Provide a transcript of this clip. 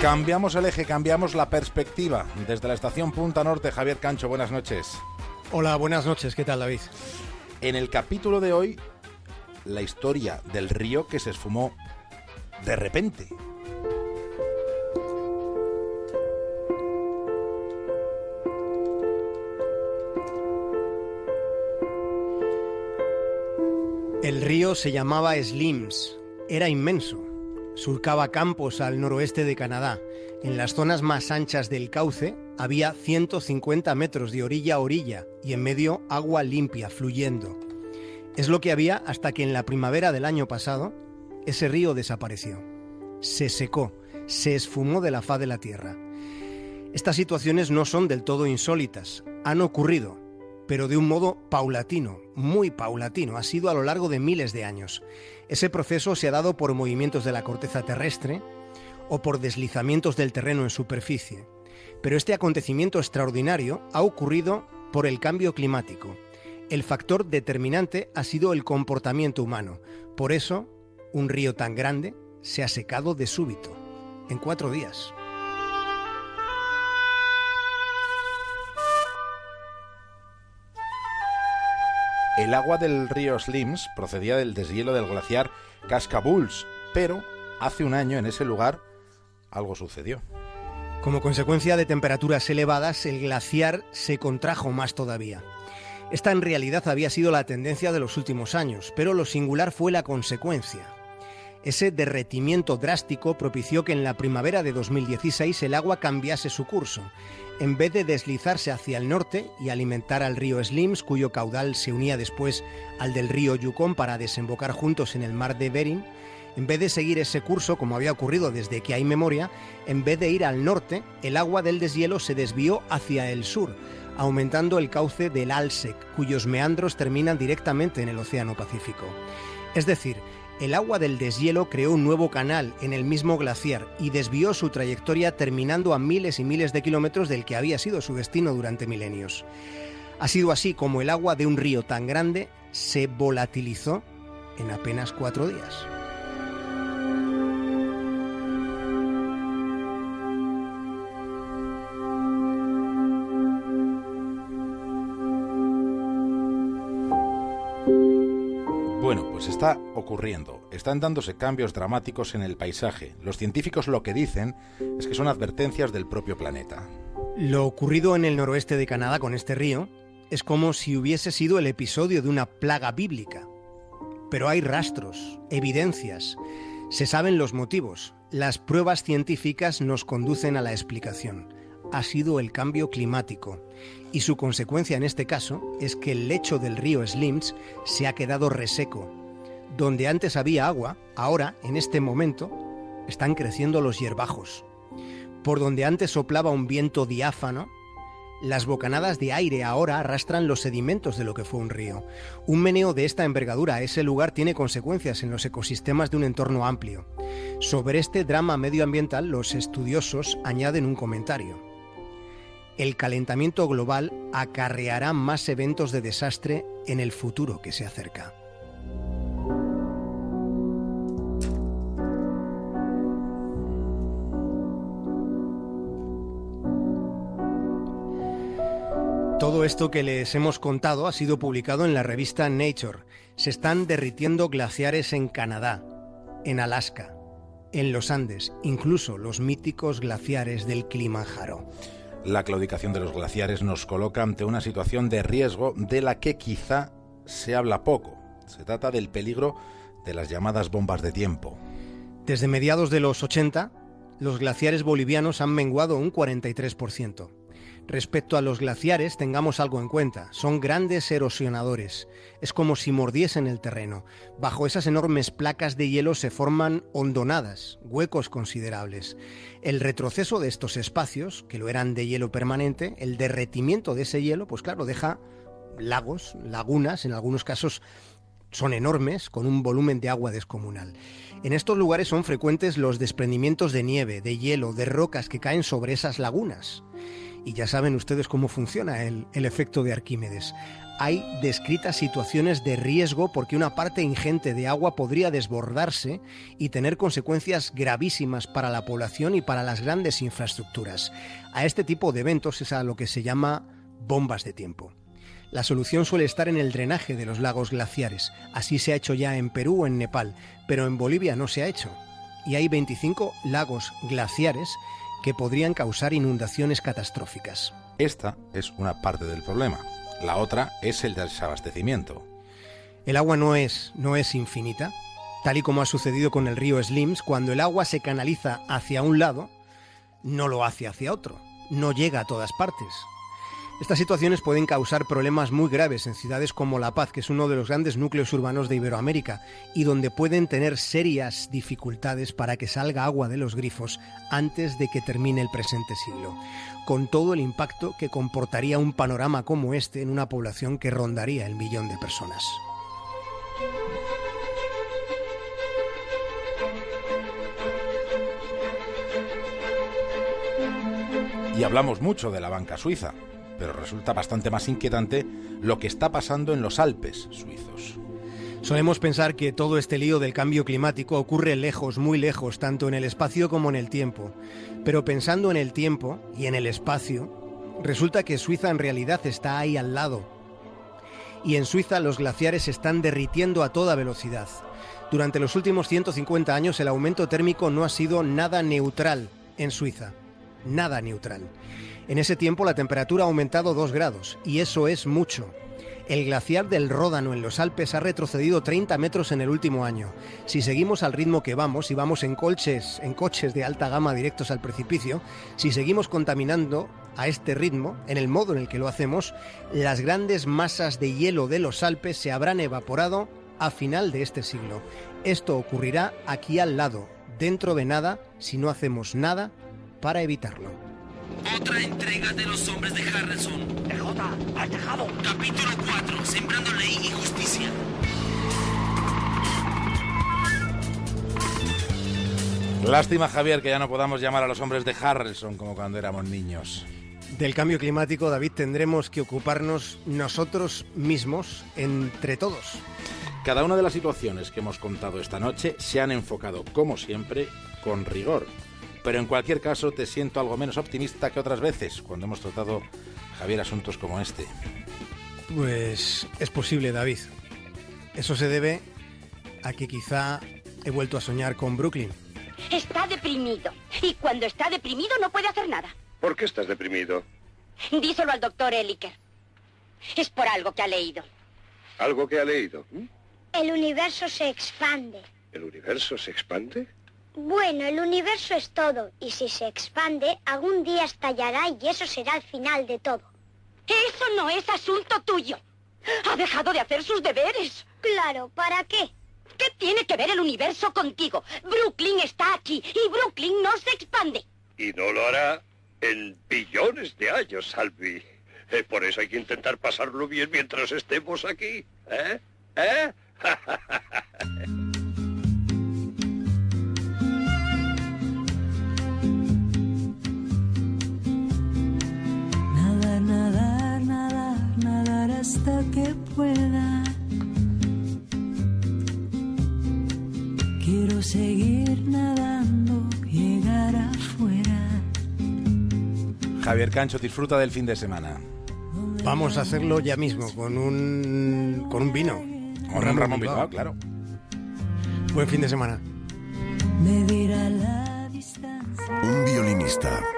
Cambiamos el eje, cambiamos la perspectiva. Desde la estación Punta Norte, Javier Cancho, buenas noches. Hola, buenas noches. ¿Qué tal, David? En el capítulo de hoy, la historia del río que se esfumó de repente. El río se llamaba Slims. Era inmenso. Surcaba campos al noroeste de Canadá. En las zonas más anchas del cauce había 150 metros de orilla a orilla y en medio agua limpia fluyendo. Es lo que había hasta que en la primavera del año pasado ese río desapareció. Se secó, se esfumó de la faz de la tierra. Estas situaciones no son del todo insólitas, han ocurrido, pero de un modo paulatino, muy paulatino, ha sido a lo largo de miles de años. Ese proceso se ha dado por movimientos de la corteza terrestre o por deslizamientos del terreno en superficie. Pero este acontecimiento extraordinario ha ocurrido por el cambio climático. El factor determinante ha sido el comportamiento humano. Por eso, un río tan grande se ha secado de súbito, en cuatro días. El agua del río Slims procedía del deshielo del glaciar Cascabuls, pero hace un año en ese lugar algo sucedió. Como consecuencia de temperaturas elevadas, el glaciar se contrajo más todavía. Esta en realidad había sido la tendencia de los últimos años, pero lo singular fue la consecuencia. Ese derretimiento drástico propició que en la primavera de 2016 el agua cambiase su curso. En vez de deslizarse hacia el norte y alimentar al río Slims, cuyo caudal se unía después al del río Yukon para desembocar juntos en el mar de Bering, en vez de seguir ese curso, como había ocurrido desde que hay memoria, en vez de ir al norte, el agua del deshielo se desvió hacia el sur, aumentando el cauce del Alsek, cuyos meandros terminan directamente en el Océano Pacífico. Es decir, el agua del deshielo creó un nuevo canal en el mismo glaciar y desvió su trayectoria terminando a miles y miles de kilómetros del que había sido su destino durante milenios. Ha sido así como el agua de un río tan grande se volatilizó en apenas cuatro días. Bueno, pues está ocurriendo. Están dándose cambios dramáticos en el paisaje. Los científicos lo que dicen es que son advertencias del propio planeta. Lo ocurrido en el noroeste de Canadá con este río es como si hubiese sido el episodio de una plaga bíblica. Pero hay rastros, evidencias, se saben los motivos. Las pruebas científicas nos conducen a la explicación. Ha sido el cambio climático y su consecuencia en este caso es que el lecho del río Slims se ha quedado reseco. Donde antes había agua, ahora, en este momento, están creciendo los hierbajos. Por donde antes soplaba un viento diáfano, las bocanadas de aire ahora arrastran los sedimentos de lo que fue un río. Un meneo de esta envergadura a ese lugar tiene consecuencias en los ecosistemas de un entorno amplio. Sobre este drama medioambiental los estudiosos añaden un comentario el calentamiento global acarreará más eventos de desastre en el futuro que se acerca. Todo esto que les hemos contado ha sido publicado en la revista Nature. Se están derritiendo glaciares en Canadá, en Alaska, en los Andes, incluso los míticos glaciares del Kilimanjaro. La claudicación de los glaciares nos coloca ante una situación de riesgo de la que quizá se habla poco. Se trata del peligro de las llamadas bombas de tiempo. Desde mediados de los 80, los glaciares bolivianos han menguado un 43%. Respecto a los glaciares, tengamos algo en cuenta. Son grandes erosionadores. Es como si mordiesen el terreno. Bajo esas enormes placas de hielo se forman hondonadas, huecos considerables. El retroceso de estos espacios, que lo eran de hielo permanente, el derretimiento de ese hielo, pues claro, deja lagos, lagunas, en algunos casos son enormes, con un volumen de agua descomunal. En estos lugares son frecuentes los desprendimientos de nieve, de hielo, de rocas que caen sobre esas lagunas. Y ya saben ustedes cómo funciona el, efecto de Arquímedes hay descritas situaciones de riesgo porque una parte ingente de agua podría desbordarse y tener consecuencias gravísimas para la población y para las grandes infraestructuras. A este tipo de eventos es a lo que se llama bombas de tiempo. La solución suele estar en el drenaje de los lagos glaciares. Así se ha hecho ya en Perú o en Nepal, pero en Bolivia no se ha hecho. Y hay 25 lagos glaciares que podrían causar inundaciones catastróficas. Esta es una parte del problema. La otra es el desabastecimiento. El agua no es, no es infinita, tal y como ha sucedido con el río Slims, cuando el agua se canaliza hacia un lado, no lo hace hacia otro, no llega a todas partes. Estas situaciones pueden causar problemas muy graves en ciudades como La Paz, que es uno de los grandes núcleos urbanos de Iberoamérica, y donde pueden tener serias dificultades para que salga agua de los grifos antes de que termine el presente siglo, con todo el impacto que comportaría un panorama como este en una población que rondaría el millón de personas. Y hablamos mucho de la banca suiza, pero resulta bastante más inquietante lo que está pasando en los Alpes suizos. Solemos pensar que todo este lío del cambio climático ocurre lejos, muy lejos, tanto en el espacio como en el tiempo. Pero pensando en el tiempo y en el espacio, resulta que Suiza en realidad está ahí al lado. Y en Suiza los glaciares están derritiendo a toda velocidad. Durante los últimos 150 años el aumento térmico no ha sido nada neutral en Suiza. Nada neutral. En ese tiempo la temperatura ha aumentado 2 grados, y eso es mucho. El glaciar del Ródano en los Alpes ha retrocedido 30 metros en el último año. Si seguimos al ritmo que vamos y vamos en coches, en coches de alta gama directos al precipicio, si seguimos contaminando a este ritmo, en el modo en el que lo hacemos, las grandes masas de hielo de los Alpes se habrán evaporado a final de este siglo. Esto ocurrirá aquí al lado, dentro de nada, si no hacemos nada para evitarlo. Otra entrega de los hombres de Harrison. DJ, al tejado. Capítulo 4. Sembrando ley y justicia. Lástima, Javier, que ya no podamos llamar a los hombres de Harrison como cuando éramos niños. Del cambio climático, David, tendremos que ocuparnos nosotros mismos entre todos. Cada una de las situaciones que hemos contado esta noche se han enfocado, como siempre, con rigor pero en cualquier caso te siento algo menos optimista que otras veces cuando hemos tratado, Javier, asuntos como este. Pues es posible, David. Eso se debe a que quizá he vuelto a soñar con Brooklyn. Está deprimido. Y cuando está deprimido no puede hacer nada. ¿Por qué estás deprimido? Díselo al doctor Eliker. Es por algo que ha leído. ¿Algo que ha leído? El universo se expande. ¿El universo se expande? Bueno, el universo es todo, y si se expande, algún día estallará y eso será el final de todo. Eso no es asunto tuyo. Ha dejado de hacer sus deberes. Claro, ¿para qué? ¿Qué tiene que ver el universo contigo? Brooklyn está aquí y Brooklyn no se expande. Y no lo hará en billones de años, Salvi. Eh, por eso hay que intentar pasarlo bien mientras estemos aquí. ¿Eh? ¿Eh? Javier Cancho disfruta del fin de semana. Vamos a hacerlo ya mismo, con un, con un vino. Con Ramón, Ramón Bilbao, claro. Buen fin de semana. Me dirá la distancia. Un violinista